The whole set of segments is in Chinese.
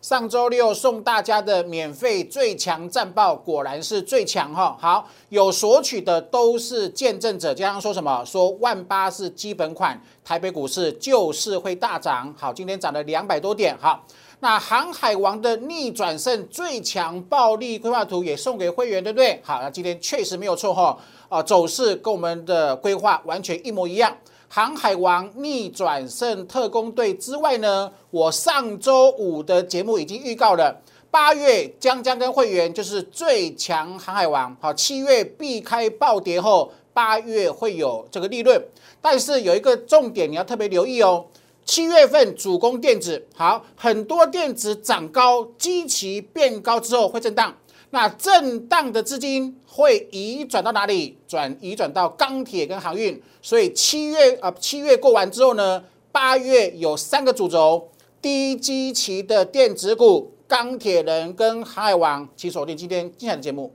上周六送大家的免费最强战报，果然是最强哈。好，有索取的都是见证者。加上说什么？说万八是基本款，台北股市就是会大涨。好，今天涨了两百多点。好，那航海王的逆转胜最强暴力规划图也送给会员，对不对？好，那今天确实没有错哈。啊，走势跟我们的规划完全一模一样。航海王逆转胜特工队之外呢，我上周五的节目已经预告了，八月将将跟会员就是最强航海王，好，七月避开暴跌后，八月会有这个利润，但是有一个重点你要特别留意哦，七月份主攻电子，好，很多电子涨高，基期变高之后会震荡。那震荡的资金会移转到哪里？转移转到钢铁跟航运。所以七月啊，七月过完之后呢，八月有三个主轴：低基期的电子股、钢铁人跟航海王。请锁定今天精彩的节目。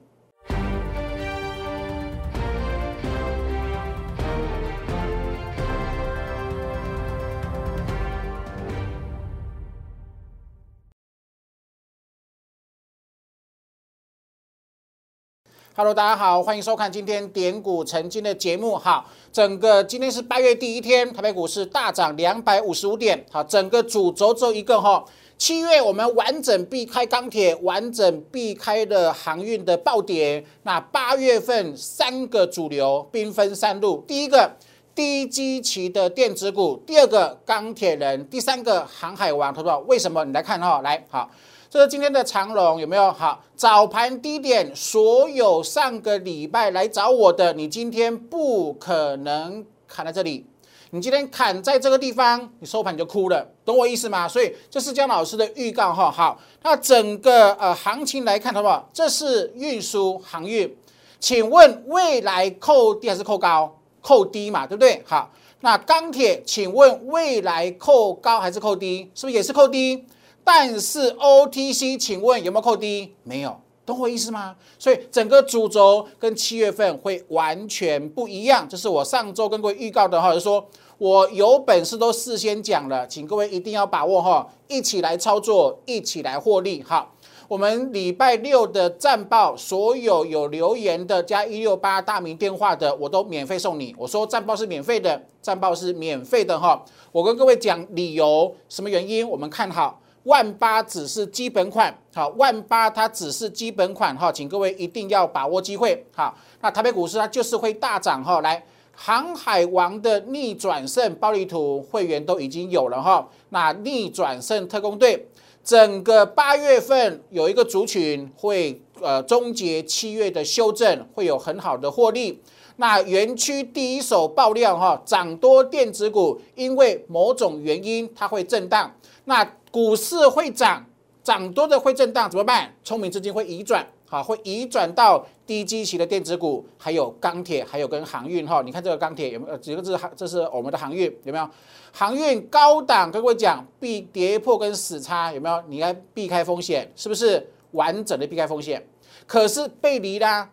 Hello，大家好，欢迎收看今天点股成金的节目。好，整个今天是八月第一天，台北股市大涨两百五十五点。好，整个主轴只有一个哈。七月我们完整避开钢铁，完整避开了航运的暴跌。那八月份三个主流兵分三路，第一个低基期的电子股，第二个钢铁人，第三个航海王，好不好？为什么？你来看哈，来好。这是今天的长龙有没有好？早盘低点，所有上个礼拜来找我的，你今天不可能砍在这里。你今天砍在这个地方，你收盘你就哭了，懂我意思吗？所以这是姜老师的预告哈。好，那整个呃行情来看，好不好？这是运输航运，请问未来扣低还是扣高？扣低嘛，对不对？好，那钢铁，请问未来扣高还是扣低？是不是也是扣低？但是 OTC，请问有没有扣低？没有，懂我意思吗？所以整个主轴跟七月份会完全不一样。这是我上周跟各位预告的哈，就说我有本事都事先讲了，请各位一定要把握哈，一起来操作，一起来获利。哈，我们礼拜六的战报，所有有留言的加一六八大名电话的，我都免费送你。我说战报是免费的，战报是免费的哈。我跟各位讲理由，什么原因？我们看好。万八只是基本款，好，万八它只是基本款，哈，请各位一定要把握机会，好，那台北股市它就是会大涨，哈，来，航海王的逆转胜暴力图会员都已经有了，哈，那逆转胜特工队，整个八月份有一个族群会，呃，终结七月的修正，会有很好的获利，那园区第一手爆量，哈，涨多电子股，因为某种原因它会震荡，那。股市会涨，涨多的会震荡，怎么办？聪明资金会移转，好，会移转到低基期的电子股，还有钢铁，还有跟航运哈。你看这个钢铁有没有？几个字？这是我们的航运有没有？航运高档，跟各位讲，避跌破跟死叉有没有？你来避开风险，是不是完整的避开风险？可是背离啦，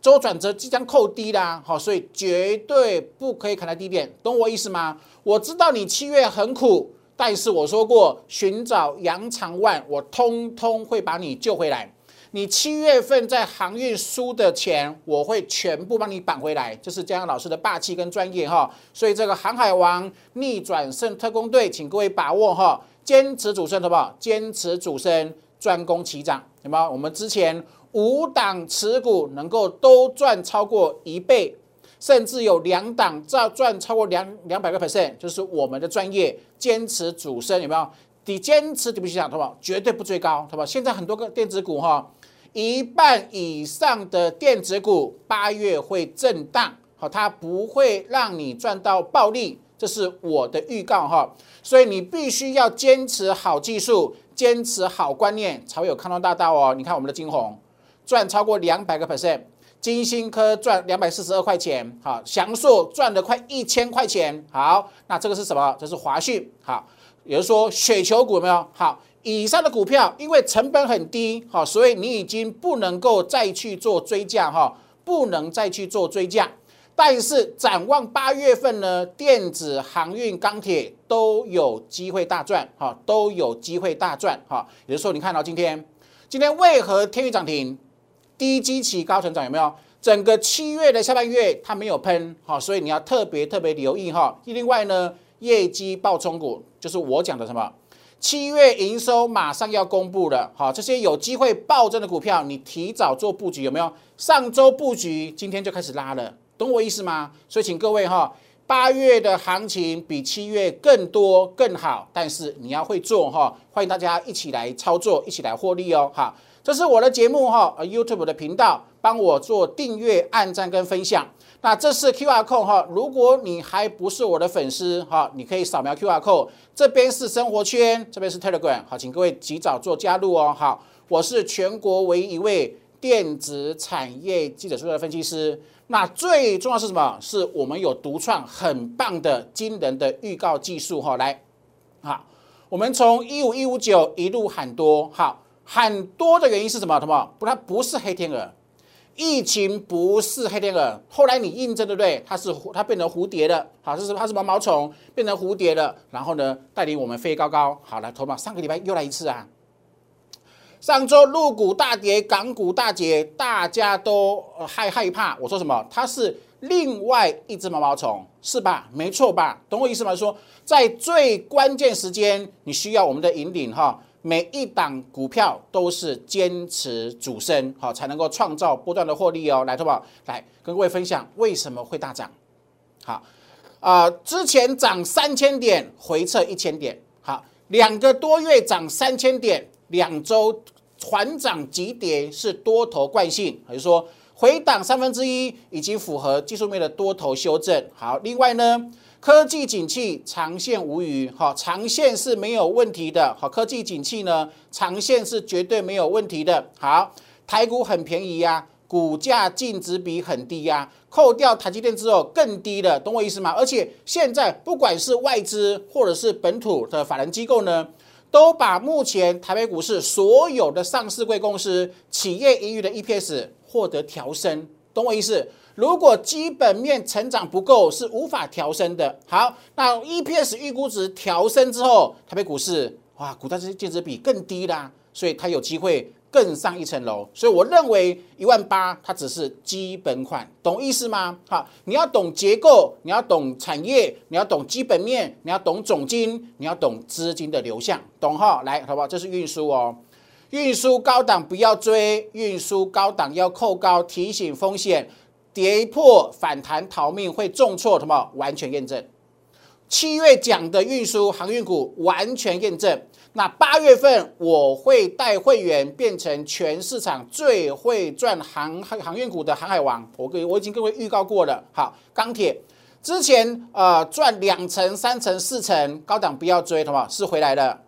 周转折即将扣低啦，好，所以绝对不可以砍在低点，懂我意思吗？我知道你七月很苦。但是我说过，寻找杨长万，我通通会把你救回来。你七月份在航运输的钱，我会全部帮你绑回来。这是江阳老师的霸气跟专业哈。所以这个航海王逆转胜特工队，请各位把握哈，坚持主升好不好？坚持主升，专攻齐涨，有没有？我们之前五档持股能够都赚超过一倍。甚至有两档赚赚超过两两百个 percent，就是我们的专业坚持主升有没有？你坚持底部起涨，好不好？绝对不追高，好不好？现在很多个电子股哈，一半以上的电子股八月会震荡，好，它不会让你赚到暴利，这是我的预告哈。所以你必须要坚持好技术，坚持好观念，才会有康庄大道哦。你看我们的金红赚超过两百个 percent。金星科赚两百四十二块钱，好，祥硕赚了快一千块钱，好，那这个是什么？这是华讯，好，也就是说雪球股有没有？好，以上的股票因为成本很低，好，所以你已经不能够再去做追价哈，不能再去做追价。但是展望八月份呢，电子、航运、钢铁都有机会大赚，哈，都有机会大赚，哈。也就是说，你看到今天，今天为何天宇涨停，低基期高成长有没有？整个七月的下半月它没有喷，好，所以你要特别特别留意哈。另外呢，业绩爆冲股就是我讲的什么？七月营收马上要公布了，好，这些有机会暴增的股票，你提早做布局有没有？上周布局，今天就开始拉了，懂我意思吗？所以请各位哈，八月的行情比七月更多更好，但是你要会做哈，欢迎大家一起来操作，一起来获利哦，好，这是我的节目哈，YouTube 的频道，帮我做订阅、按赞跟分享。那这是 Q R code 哈，如果你还不是我的粉丝哈，你可以扫描 Q R code，这边是生活圈，这边是 Telegram，好，请各位及早做加入哦。好，我是全国唯一一位电子产业记者出的分析师。那最重要是什么？是我们有独创很棒的惊人的预告技术哈。来，好，我们从一五一五九一路喊多，好，很多的原因是什么？什么？不，它不是黑天鹅。疫情不是黑天鹅，后来你印证对不对？它是它变成蝴蝶了，好，这是它是毛毛虫变成蝴蝶了，然后呢带领我们飞高高。好来，头马上个礼拜又来一次啊！上周陆股大跌，港股大跌，大家都害害怕。我说什么？它是另外一只毛毛虫，是吧？没错吧？懂我意思吗？说在最关键时间，你需要我们的引领哈。每一档股票都是坚持主升，好才能够创造不断的获利哦。来，投保来跟各位分享为什么会大涨。好，啊，之前涨三千点，回撤一千点，好，两个多月涨三千点，两周缓涨急跌是多头惯性，也就是说回档三分之一已经符合技术面的多头修正。好，另外呢？科技景气长线无虞，好，长线是没有问题的，好，科技景气呢，长线是绝对没有问题的，好，台股很便宜呀，股价净值比很低呀，扣掉台积电之后更低了，懂我意思吗？而且现在不管是外资或者是本土的法人机构呢，都把目前台北股市所有的上市贵公司企业盈余的 EPS 获得调升，懂我意思？如果基本面成长不够，是无法调升的。好，那 EPS 预估值调升之后，台北股市哇，股价这些净值比更低啦，所以它有机会更上一层楼。所以我认为一万八它只是基本款，懂意思吗？好，你要懂结构，你要懂产业，你要懂基本面，你要懂总金，你要懂资金的流向，懂哈？来，好不好？这是运输哦，运输高档不要追，运输高档要扣高，提醒风险。跌破反弹逃命会重挫，什么完全验证？七月讲的运输航运股完全验证。那八月份我会带会员变成全市场最会赚航航航运股的航海王。我给我已经各位预告过了。好，钢铁之前呃赚两成、三成、四成，高档不要追，什么是回来了？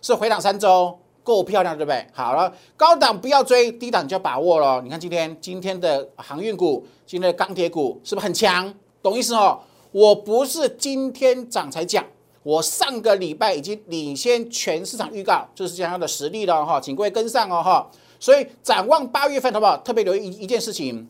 是回档三周。够漂亮，对不对？好了，高档不要追，低档就要把握了。你看今天今天的航运股，今天的钢铁股是不是很强？懂意思哦？我不是今天涨才讲，我上个礼拜已经领先全市场预告，就是这样的实力了哈，请各位跟上哦哈。所以展望八月份，好不好？特别留意一一件事情，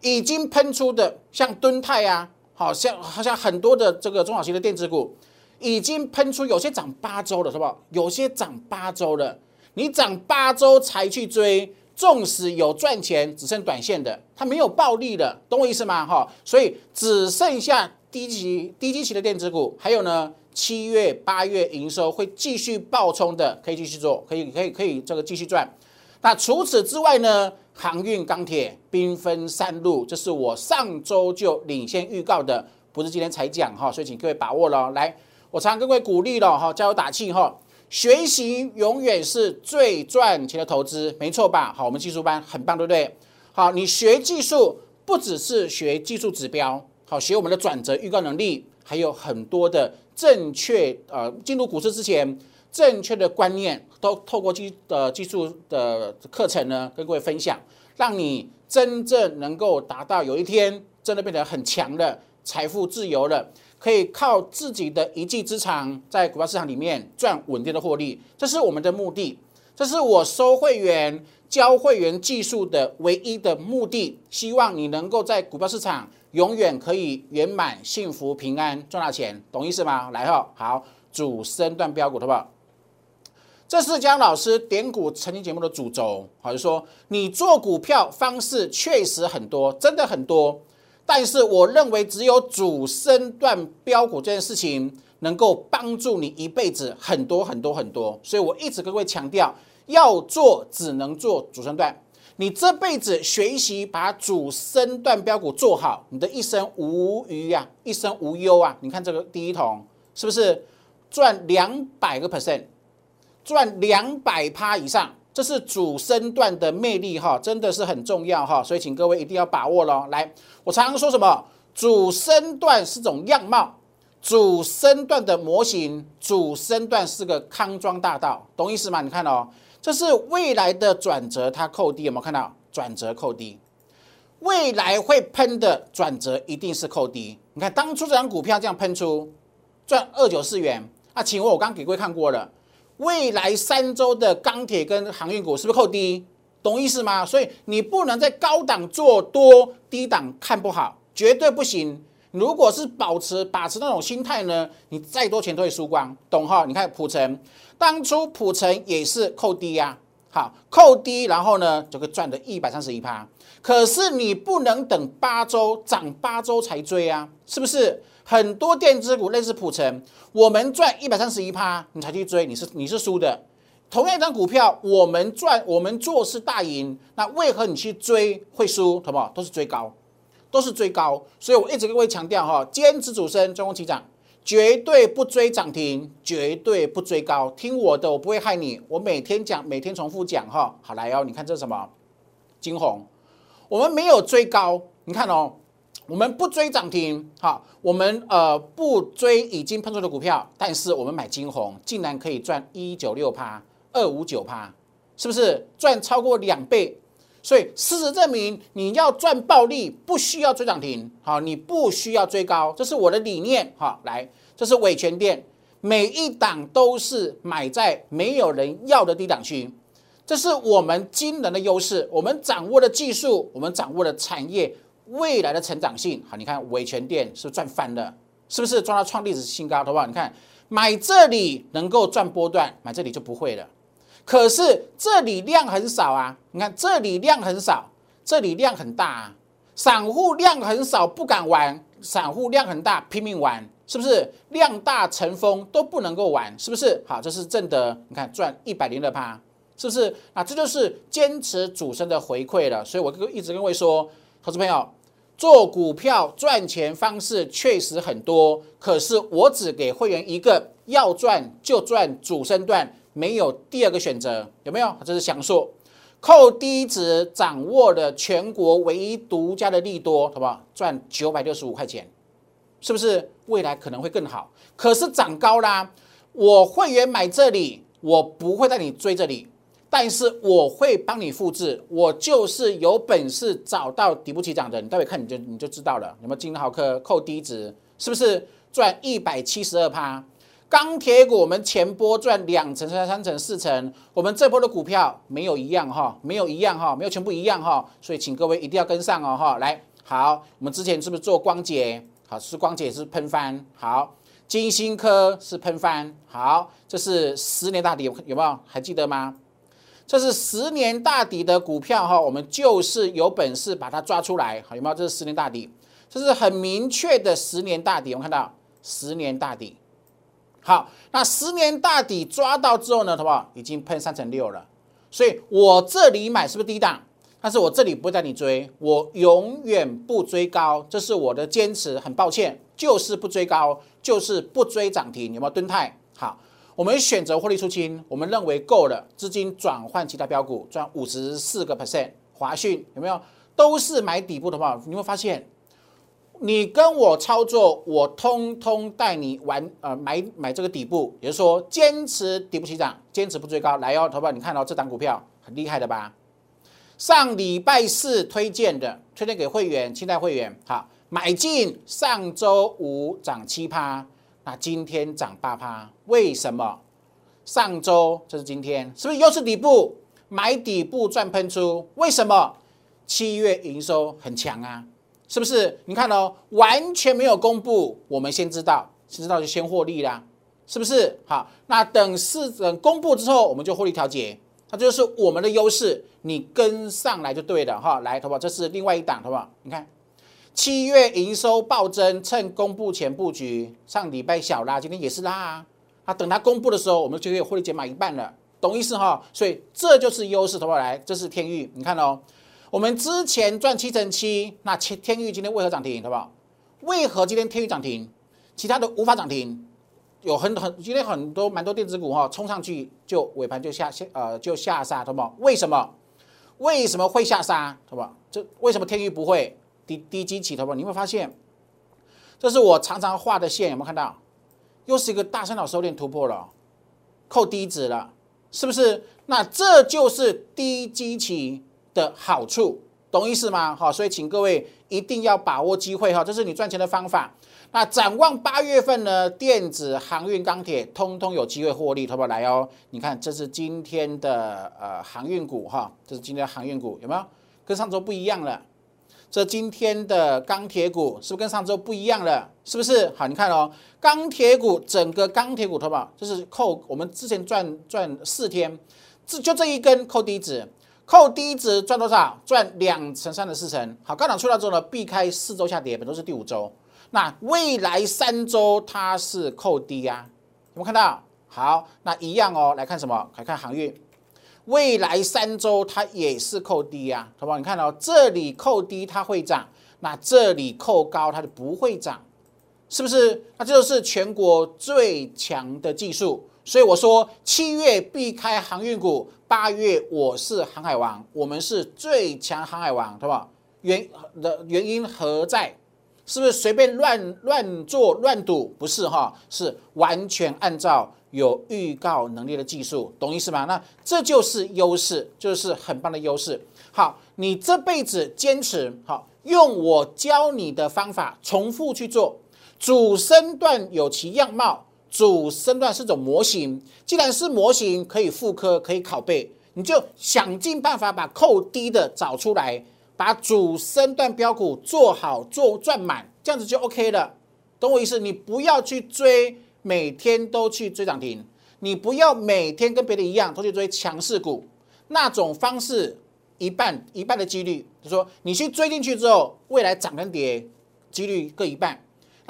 已经喷出的像敦泰啊，好像好像很多的这个中小型的电子股。已经喷出，有些涨八周了，是不？有些涨八周了，你涨八周才去追，纵使有赚钱，只剩短线的，它没有暴利的，懂我意思吗？哈，所以只剩下低级低基期的电子股，还有呢，七月八月营收会继续爆冲的，可以继续做，可以可以可以这个继续赚。那除此之外呢，航运、钢铁兵分三路，这是我上周就领先预告的，不是今天才讲哈，所以请各位把握喽，来。我常跟各位鼓励了哈，加油打气哈，学习永远是最赚钱的投资，没错吧？好，我们技术班很棒，对不对？好，你学技术不只是学技术指标，好，学我们的转折预告能力，还有很多的正确呃，进入股市之前正确的观念，都透过技的技术的课程呢，跟各位分享，让你真正能够达到有一天真的变得很强的财富自由了。可以靠自己的一技之长，在股票市场里面赚稳定的获利，这是我们的目的，这是我收会员、教会员技术的唯一的目的。希望你能够在股票市场永远可以圆满、幸福、平安，赚到钱，懂意思吗？来哈，好，主升段标股，好不好？这是江老师点股曾经节目的主轴，好，就说你做股票方式确实很多，真的很多，但是我认为只有主升段标股这件事情能够帮助你一辈子很多很多很多，所以我一直跟各位强调，要做只能做主升段。你这辈子学习把主升段标股做好，你的一生无余呀，一生无忧啊！你看这个第一桶是不是赚两百个 percent，赚两百趴以上？这是主升段的魅力哈，真的是很重要哈，所以请各位一定要把握喽。来，我常常说什么？主升段是种样貌，主升段的模型，主升段是个康庄大道，懂意思吗？你看哦。这是未来的转折，它扣低有没有看到转折扣低？未来会喷的转折一定是扣低。你看当初这张股票这样喷出，赚二九四元啊，请问我刚给各位看过了，未来三周的钢铁跟航运股是不是扣低？懂意思吗？所以你不能在高档做多，低档看不好，绝对不行。如果是保持把持那种心态呢，你再多钱都会输光，懂哈？你看普城。当初普城也是扣低呀，好扣低，然后呢就会赚的一百三十一趴。可是你不能等八周涨八周才追啊，是不是？很多电子股类似普成，我们赚一百三十一趴，你才去追，你是你是输的。同样一张股票，我们赚我们做是大赢，那为何你去追会输？好不好？都是追高，都是追高。所以我一直跟各位强调哈，坚持主升，中攻起涨。绝对不追涨停，绝对不追高。听我的，我不会害你。我每天讲，每天重复讲哈。好来哦，你看这是什么？金红，我们没有追高。你看哦，我们不追涨停，好，我们呃不追已经喷出的股票，但是我们买金红，竟然可以赚一九六趴，二五九趴，是不是赚超过两倍？所以事实证明，你要赚暴利，不需要追涨停，好，你不需要追高，这是我的理念，哈，来，这是伟权店，每一档都是买在没有人要的低档区，这是我们惊人的优势，我们掌握的技术，我们掌握的产业未来的成长性，好，你看伟权店是赚翻了？是不是赚到创历史新高？好不好？你看买这里能够赚波段，买这里就不会了。可是这里量很少啊，你看这里量很少，这里量很大啊。散户量很少不敢玩，散户量很大拼命玩，是不是？量大成风都不能够玩，是不是？好，这是正的，你看赚一百零二趴，是不是？啊，这就是坚持主升的回馈了。所以我一直跟各位说，投资朋友做股票赚钱方式确实很多，可是我只给会员一个，要赚就赚主升段。没有第二个选择，有没有？这是享受扣低值掌握的全国唯一独家的利多，好不好？赚九百六十五块钱，是不是未来可能会更好？可是涨高啦，我会员买这里，我不会带你追这里，但是我会帮你复制，我就是有本事找到底部起涨的，你待会看你就你就知道了。有没有金豪科扣低值，是不是赚一百七十二趴？钢铁股，我们前波赚两成、三三成、四成，我们这波的股票没有一样哈，没有一样哈，没有全部一样哈，所以请各位一定要跟上哦哈。来，好，我们之前是不是做光洁？好，是光洁是喷翻，好，金星科是喷翻，好，这是十年大底有有没有？还记得吗？这是十年大底的股票哈，我们就是有本事把它抓出来，好有没有？这是十年大底，这是很明确的十年大底，我们看到十年大底。好，那十年大底抓到之后呢，好不好？已经喷三成六了，所以我这里买是不是低档？但是我这里不会带你追，我永远不追高，这是我的坚持。很抱歉，就是不追高，就是不追涨停。有没有蹲泰？好，我们选择获利出清，我们认为够了，资金转换其他标股，赚五十四个 percent。华讯有没有？都是买底部的话，你会发现。你跟我操作，我通通带你玩，呃，买买这个底部，也就是说，坚持底部起涨，坚持不追高。来哦，投票，你看到这档股票很厉害的吧？上礼拜四推荐的，推荐给会员，清代会员，好，买进。上周五涨七趴，那今天涨八趴，为什么？上周这是今天，是不是又是底部？买底部赚喷出，为什么？七月营收很强啊。是不是？你看哦，完全没有公布，我们先知道，先知道就先获利啦，是不是？好，那等市等公布之后，我们就获利调节，它就是我们的优势，你跟上来就对了哈。来，好不好？这是另外一档，好不好？你看，七月营收暴增，趁公布前布局，上礼拜小拉，今天也是拉啊。啊，等它公布的时候，我们就可以获利减码一半了，懂意思哈？所以这就是优势，好不好？来，这是天域，你看哦。我们之前赚七成七，那天天域今天为何涨停，好不好？为何今天天域涨停，其他的无法涨停？有很很今天很多蛮多电子股哈，冲上去就尾盘就下下呃就下杀，好不好？为什么？为什么会下杀，好不好？这为什么天域不会低低基起，好不好？你会发现，这是我常常画的线，有没有看到？又是一个大三角收敛突破了，扣低值了，是不是？那这就是低基期。的好处，懂意思吗？好，所以请各位一定要把握机会哈，这是你赚钱的方法。那展望八月份呢？电子、航运、钢铁，通通有机会获利，好不好？来哦，你看，这是今天的呃航运股哈，这是今天的航运股，有没有？跟上周不一样了。这今天的钢铁股是不是跟上周不一样了？是不是？好，你看哦，钢铁股整个钢铁股，好不好？就是扣我们之前赚赚四天，这就这一根扣低值。扣低值赚多少？赚两成三的四成。好，高档出来之后呢，避开四周下跌，本周是第五周。那未来三周它是扣低啊，有没有看到？好，那一样哦。来看什么？来看航运。未来三周它也是扣低啊，好不好？你看到这里扣低它会涨，那这里扣高它就不会涨，是不是？那这就是全国最强的技术。所以我说，七月避开航运股，八月我是航海王，我们是最强航海王，对吧？原的原因何在？是不是随便乱乱做乱赌？不是哈，是完全按照有预告能力的技术，懂意思吗？那这就是优势，就是很棒的优势。好，你这辈子坚持好，用我教你的方法重复去做，主升段有其样貌。主升段是种模型，既然是模型，可以复刻，可以拷贝，你就想尽办法把扣低的找出来，把主升段标股做好做赚满，这样子就 OK 了，懂我意思？你不要去追，每天都去追涨停，你不要每天跟别人一样都去追强势股，那种方式一半一半的几率，就说你去追进去之后，未来涨跟跌几率各一半。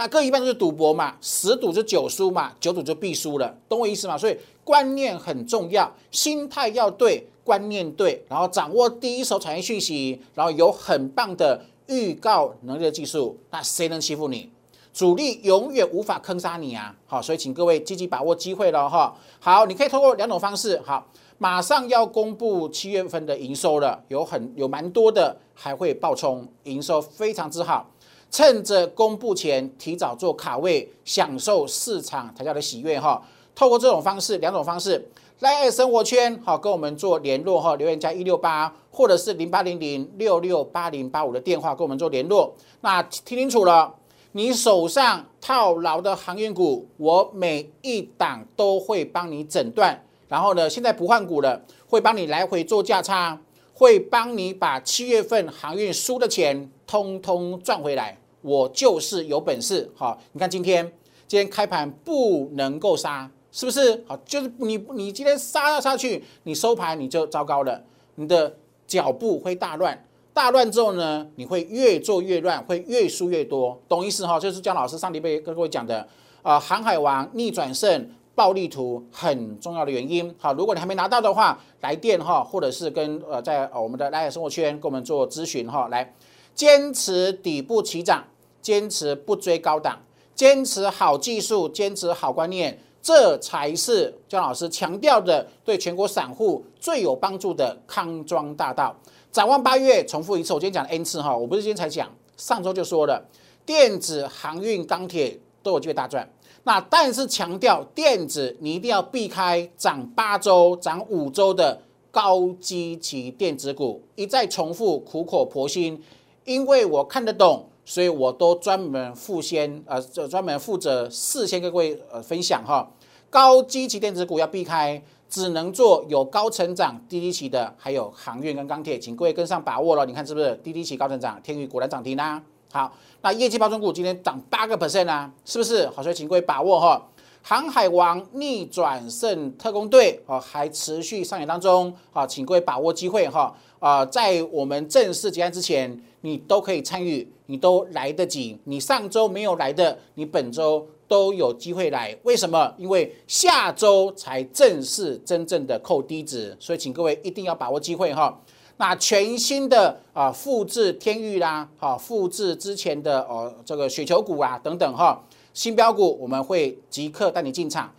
那各一半就是赌博嘛，十赌就九输嘛，九赌就必输了，懂我意思吗？所以观念很重要，心态要对，观念对，然后掌握第一手产业讯息，然后有很棒的预告能力的技术，那谁能欺负你？主力永远无法坑杀你啊！好，所以请各位积极把握机会了哈。好，你可以通过两种方式，好，马上要公布七月份的营收了，有很有蛮多的还会爆冲，营收非常之好。趁着公布前提早做卡位，享受市场抬价的喜悦哈。透过这种方式，两种方式，来生活圈好跟我们做联络哈，留言加一六八，或者是零八零零六六八零八五的电话跟我们做联络。那听清楚了，你手上套牢的航运股，我每一档都会帮你诊断，然后呢，现在不换股了，会帮你来回做价差，会帮你把七月份航运输的钱通通赚回来。我就是有本事，好，你看今天，今天开盘不能够杀，是不是？好，就是你你今天杀下去，你收盘你就糟糕了，你的脚步会大乱，大乱之后呢，你会越做越乱，会越输越多，懂意思哈？就是姜老师上礼拜跟各位讲的啊，航海王逆转胜暴力图很重要的原因。好，如果你还没拿到的话，来电哈，或者是跟呃在我们的来生活圈跟我们做咨询哈，来坚持底部起涨。坚持不追高档，坚持好技术，坚持好观念，这才是姜老师强调的对全国散户最有帮助的康庄大道。展望八月，重复一次，我今天讲 N 次哈，我不是今天才讲，上周就说了，电子、航运、钢铁都有机会大赚。那但是强调电子，你一定要避开涨八周、涨五周的高基期电子股。一再重复，苦口婆心，因为我看得懂。所以我都专门负先，呃，就专门负责事先跟各位呃分享哈，高基期电子股要避开，只能做有高成长、低低期的，还有航运跟钢铁，请各位跟上把握了。你看是不是低低期高成长，天宇果然涨停啦，好，那业绩包装股今天涨八个 percent 啊，是不是？好，所以请各位把握哈。航海王逆转胜特工队哦，还持续上演当中，好，请各位把握机会哈。啊，在我们正式结案之前，你都可以参与，你都来得及。你上周没有来的，你本周都有机会来。为什么？因为下周才正式真正的扣低值，所以请各位一定要把握机会哈。那全新的啊，复制天域啦，好，复制之前的哦这个雪球股啊等等哈。新标股我们会即刻带你进场，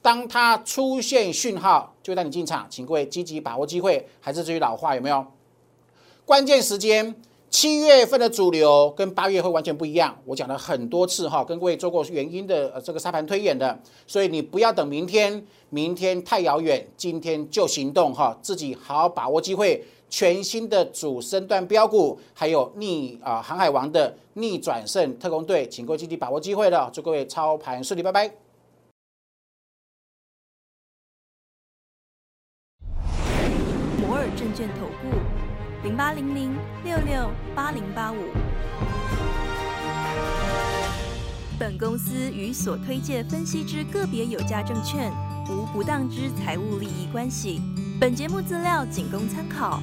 当它出现讯号就带你进场，请各位积极把握机会。还是这句老话有没有？关键时间七月份的主流跟八月会完全不一样，我讲了很多次哈，跟各位做过原因的呃这个沙盘推演的，所以你不要等明天，明天太遥远，今天就行动哈，自己好好把握机会。全新的主升段标股，还有逆啊航海王的逆转胜特工队，请各位积极把握机会了，祝各位操盘顺利，拜拜。摩尔证券投顾零八零零六六八零八五，本公司与所推介分析之个别有价证券无不当之财务利益关系。本节目资料仅供参考。